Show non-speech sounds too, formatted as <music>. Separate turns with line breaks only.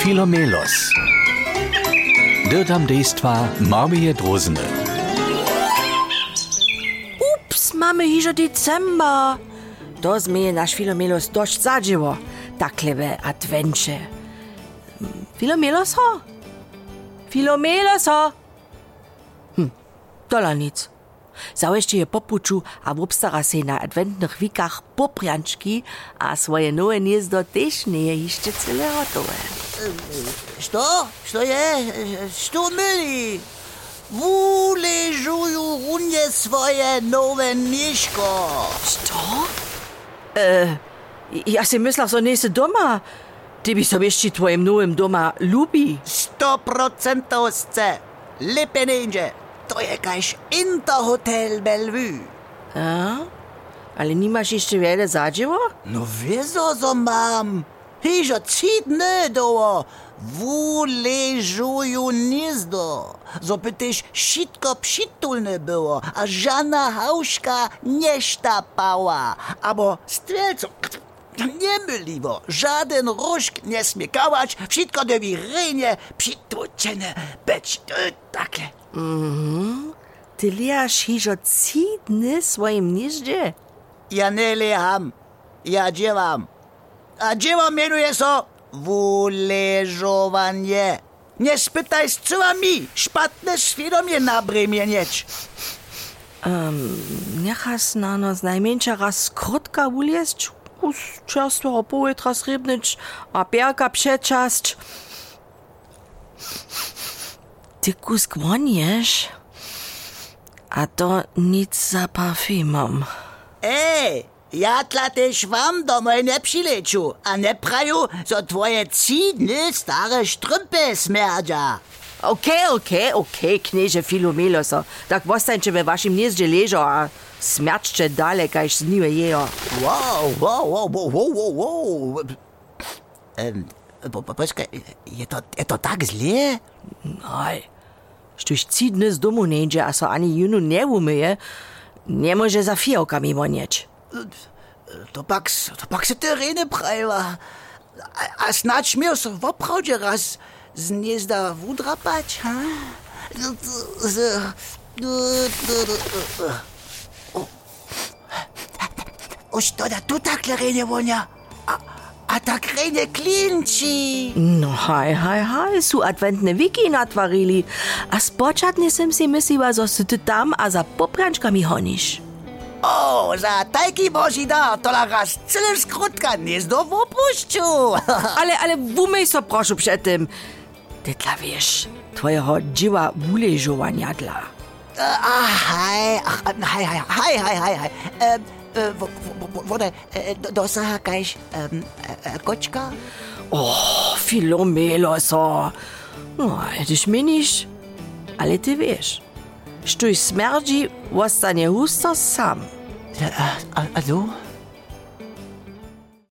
Filomelos. Dirtam dejstva Marmije Drozene.
Ups, mamy hižo december. To zmije naš Filomelos dość zadziło. Taklewe advencze. Filomelos ho? Filomelos ho? Hm, dola nic. Zaweźcie je popuczu, a obstara se na adventnych wikach poprianczki, a swoje nowe gniezdo też nie je jeszcze cyle gotowe.
Što? Što je? Što myli? Wu ležuju runje svoje nove niško.
Co? Äh, ja si że nie jest doma. Ty byś sobie jeszcze twoim nowym doma lubi.
Sto procentov chce. Lepe. To je kaž Interhotel Bellevue.
A? Ale nie masz jeszcze wiele zadziło?
No wieso so mam? Hižo tři dny doło. Wu ležuju gniezdo. So by tyś šitko přitulne było, a żadna hauška nie sztapała. Abo strzelco, nie myliwo, żaden różk nie smie kałać, wszystko dobi rynie przytłuczone być. E, Takie.
Ty liasz hižo trzy dny w swoim gnieździe?
Ja nie leham, ja dziewam. A dzieło mianuje so wuleżowanie. Nie spytaj z mi, szpatne świadomie nabremienieć.
Niechas na nos najmniejsza raz krotka uliezć, us czerstwego powietrza srebrnyć, a pierka przeczast. Ty woniesz, a to nic za parfumom.
Ej, Ja, tlate švam domoj ne přileću, a ne praju, so tvoje tři dny stare štrumpe smerdja.
Ok, ok, ok, kneže Filomelo so. Tak ostaňče ve vašem gniezde ležo, a smrčče dale, kajž z njimi jejo.
Wow, wow, wow, wow, wow, wow. Um, po, po, počkaj, je to, je to tak zle?
Aj, štuš tři dny z domu nejdže, a so ani junu neumije, ne može za
fijavka mimo nič. Topaks, topaks je terene pravila. A, a snač mi so v pravdje raz znezda vudra pač, ha? Oš to da tu tak terene vonja. A, a tak rene klinči.
No, haj, haj, haj, su adventne viki natvarili. A spočatne sem si mislila, da so tu tam, a za poprančkami honiš.
O, za tajki boži da, to la raz celé skrutka gniezdo w opuszczu. <laughs>
Ale, ale wumej so proszę przed tym. Ty dla wiesz, twojego dzieła wuleżowania dla.
Ah, hej, ach, hej, hej, hej, hej, hej. Ehm, e, e, do- dosaha kaś em, e, e, koczka?
O, Filomelo so. No, tyś minisz, ale ty wiesz, sztuj smerdzi, wostanie husto sam.
A, a, a du?